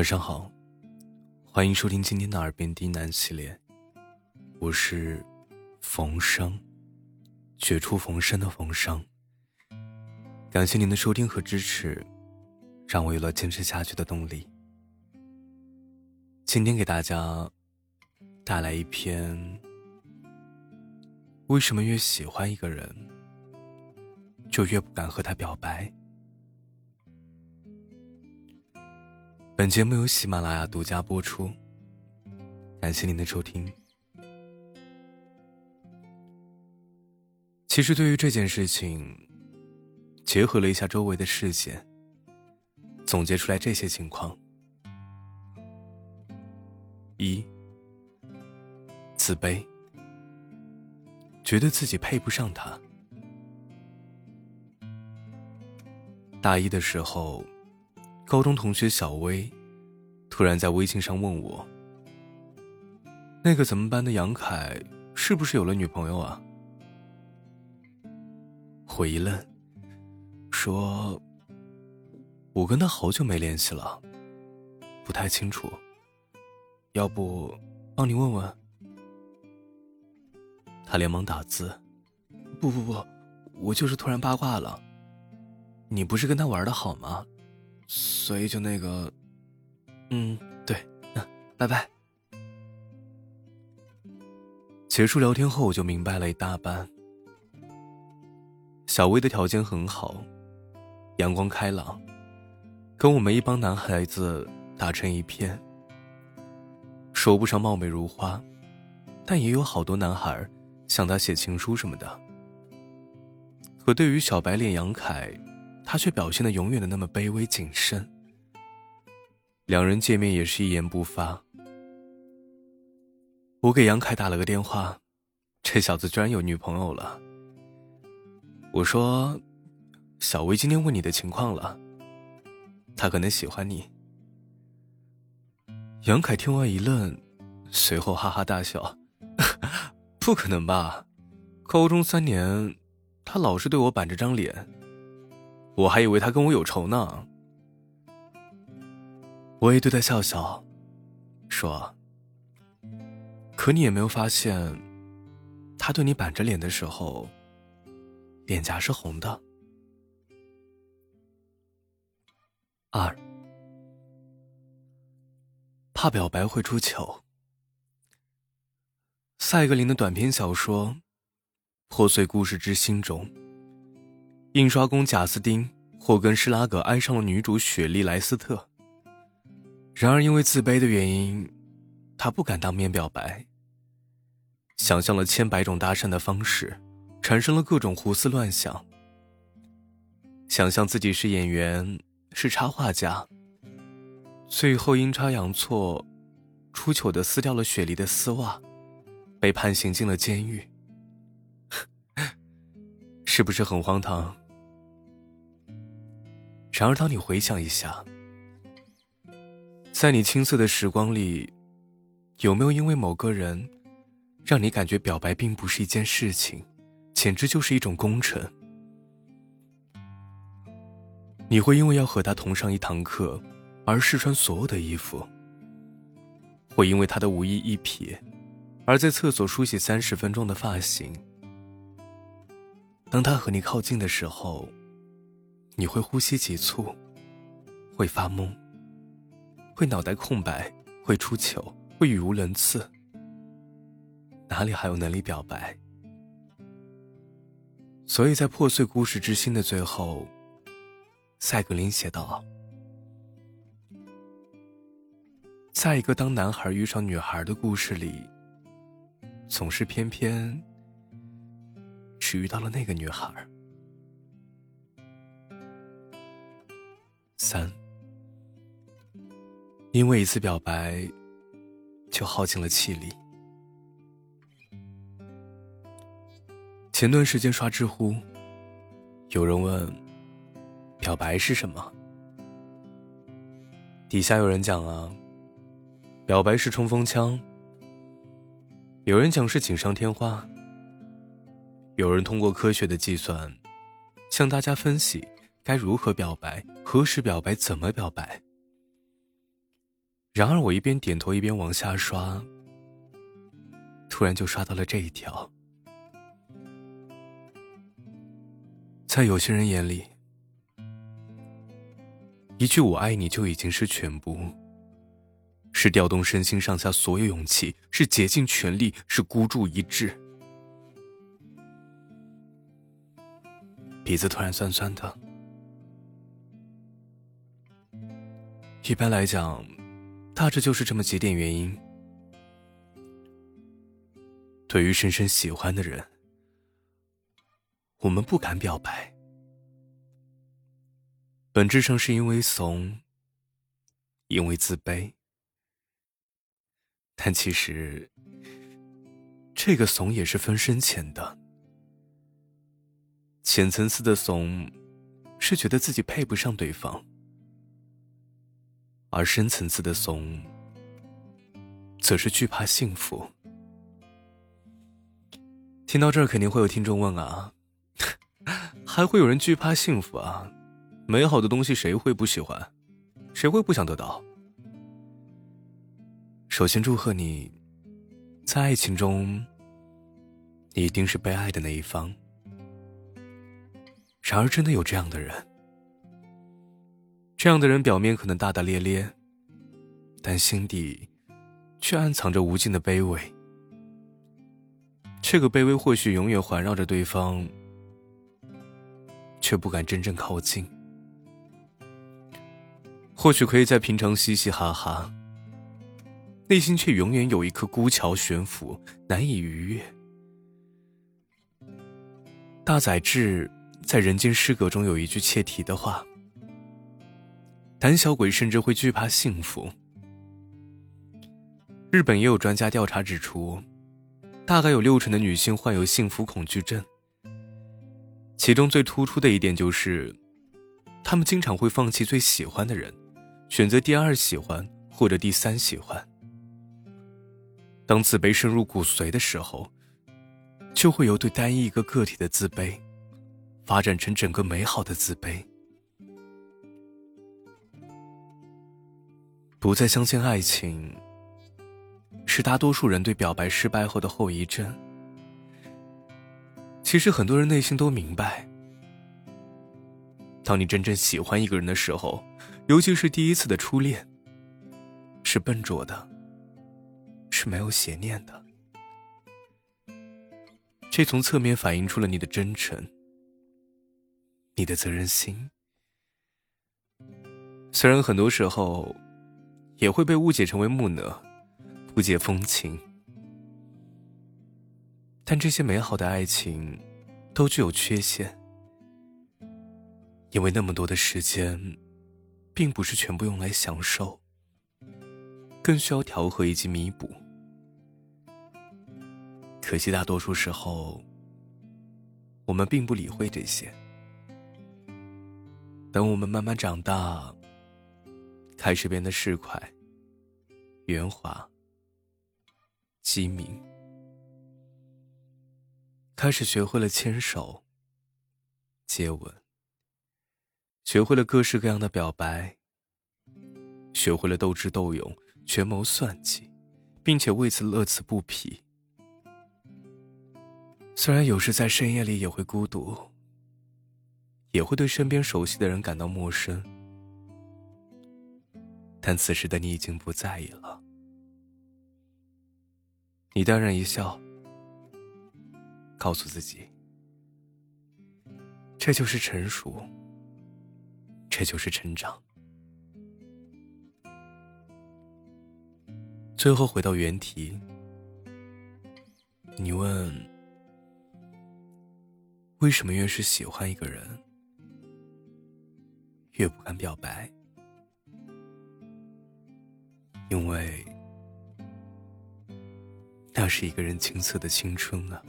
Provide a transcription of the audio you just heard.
晚上好，欢迎收听今天的耳边低喃系列，我是冯生，绝处逢生的冯生。感谢您的收听和支持，让我有了坚持下去的动力。今天给大家带来一篇：为什么越喜欢一个人，就越不敢和他表白？本节目由喜马拉雅独家播出，感谢您的收听。其实，对于这件事情，结合了一下周围的事件，总结出来这些情况：一、自卑，觉得自己配不上他。大一的时候。高中同学小薇，突然在微信上问我：“那个咱们班的杨凯，是不是有了女朋友啊？”我一愣，说：“我跟他好久没联系了，不太清楚。要不帮你问问？”他连忙打字：“不不不，我就是突然八卦了。你不是跟他玩的好吗？”所以就那个，嗯，对，嗯，拜拜。结束聊天后，我就明白了一大半。小薇的条件很好，阳光开朗，跟我们一帮男孩子打成一片。说不上貌美如花，但也有好多男孩向她写情书什么的。可对于小白脸杨凯。他却表现的永远的那么卑微谨慎。两人见面也是一言不发。我给杨凯打了个电话，这小子居然有女朋友了。我说：“小薇今天问你的情况了，他可能喜欢你。”杨凯听完一愣，随后哈哈大笑：“ 不可能吧？高中三年，他老是对我板着张脸。”我还以为他跟我有仇呢。我也对他笑笑，说：“可你也没有发现，他对你板着脸的时候，脸颊是红的。”二，怕表白会出糗。赛格林的短篇小说《破碎故事之心》中。印刷工贾斯汀·霍根施拉格爱上了女主雪莉·莱斯特。然而，因为自卑的原因，他不敢当面表白。想象了千百种搭讪的方式，产生了各种胡思乱想。想象自己是演员，是插画家，最后阴差阳错，出糗的撕掉了雪梨的丝袜，被判刑进了监狱。是不是很荒唐？然而，当你回想一下，在你青涩的时光里，有没有因为某个人，让你感觉表白并不是一件事情，简直就是一种工程？你会因为要和他同上一堂课，而试穿所有的衣服；会因为他的无意一瞥，而在厕所梳洗三十分钟的发型。当他和你靠近的时候。你会呼吸急促，会发懵，会脑袋空白，会出糗，会语无伦次，哪里还有能力表白？所以在破碎故事之心的最后，赛格林写道：“在一个当男孩遇上女孩的故事里，总是偏偏只遇到了那个女孩。”三，因为一次表白，就耗尽了气力。前段时间刷知乎，有人问：“表白是什么？”底下有人讲啊，表白是冲锋枪。有人讲是锦上添花。有人通过科学的计算，向大家分析。该如何表白？何时表白？怎么表白？然而我一边点头一边往下刷，突然就刷到了这一条。在有些人眼里，一句“我爱你”就已经是全部，是调动身心上下所有勇气，是竭尽全力，是孤注一掷。鼻子突然酸酸的。一般来讲，大致就是这么几点原因。对于深深喜欢的人。我们不敢表白，本质上是因为怂，因为自卑。但其实，这个怂也是分深浅的。浅层次的怂，是觉得自己配不上对方；而深层次的怂，则是惧怕幸福。听到这儿，肯定会有听众问啊。还会有人惧怕幸福啊？美好的东西谁会不喜欢？谁会不想得到？首先祝贺你，在爱情中，你一定是被爱的那一方。然而，真的有这样的人，这样的人表面可能大大咧咧，但心底却暗藏着无尽的卑微。这个卑微或许永远环绕着对方。却不敢真正靠近。或许可以在平常嘻嘻哈哈，内心却永远有一颗孤桥悬浮，难以逾越。大宰治在《人间失格》中有一句切题的话：“胆小鬼甚至会惧怕幸福。”日本也有专家调查指出，大概有六成的女性患有幸福恐惧症。其中最突出的一点就是，他们经常会放弃最喜欢的人，选择第二喜欢或者第三喜欢。当自卑深入骨髓的时候，就会由对单一一个个体的自卑，发展成整个美好的自卑。不再相信爱情，是大多数人对表白失败后的后遗症。其实很多人内心都明白，当你真正喜欢一个人的时候，尤其是第一次的初恋，是笨拙的，是没有邪念的。这从侧面反映出了你的真诚，你的责任心。虽然很多时候，也会被误解成为木讷、不解风情。但这些美好的爱情，都具有缺陷，因为那么多的时间，并不是全部用来享受，更需要调和以及弥补。可惜大多数时候，我们并不理会这些。等我们慢慢长大，开始变得市侩、圆滑、机敏。开始学会了牵手、接吻，学会了各式各样的表白，学会了斗智斗勇、权谋算计，并且为此乐此不疲。虽然有时在深夜里也会孤独，也会对身边熟悉的人感到陌生，但此时的你已经不在意了。你淡然一笑。告诉自己，这就是成熟，这就是成长。最后回到原题，你问：为什么越是喜欢一个人，越不敢表白？因为那是一个人青涩的青春啊。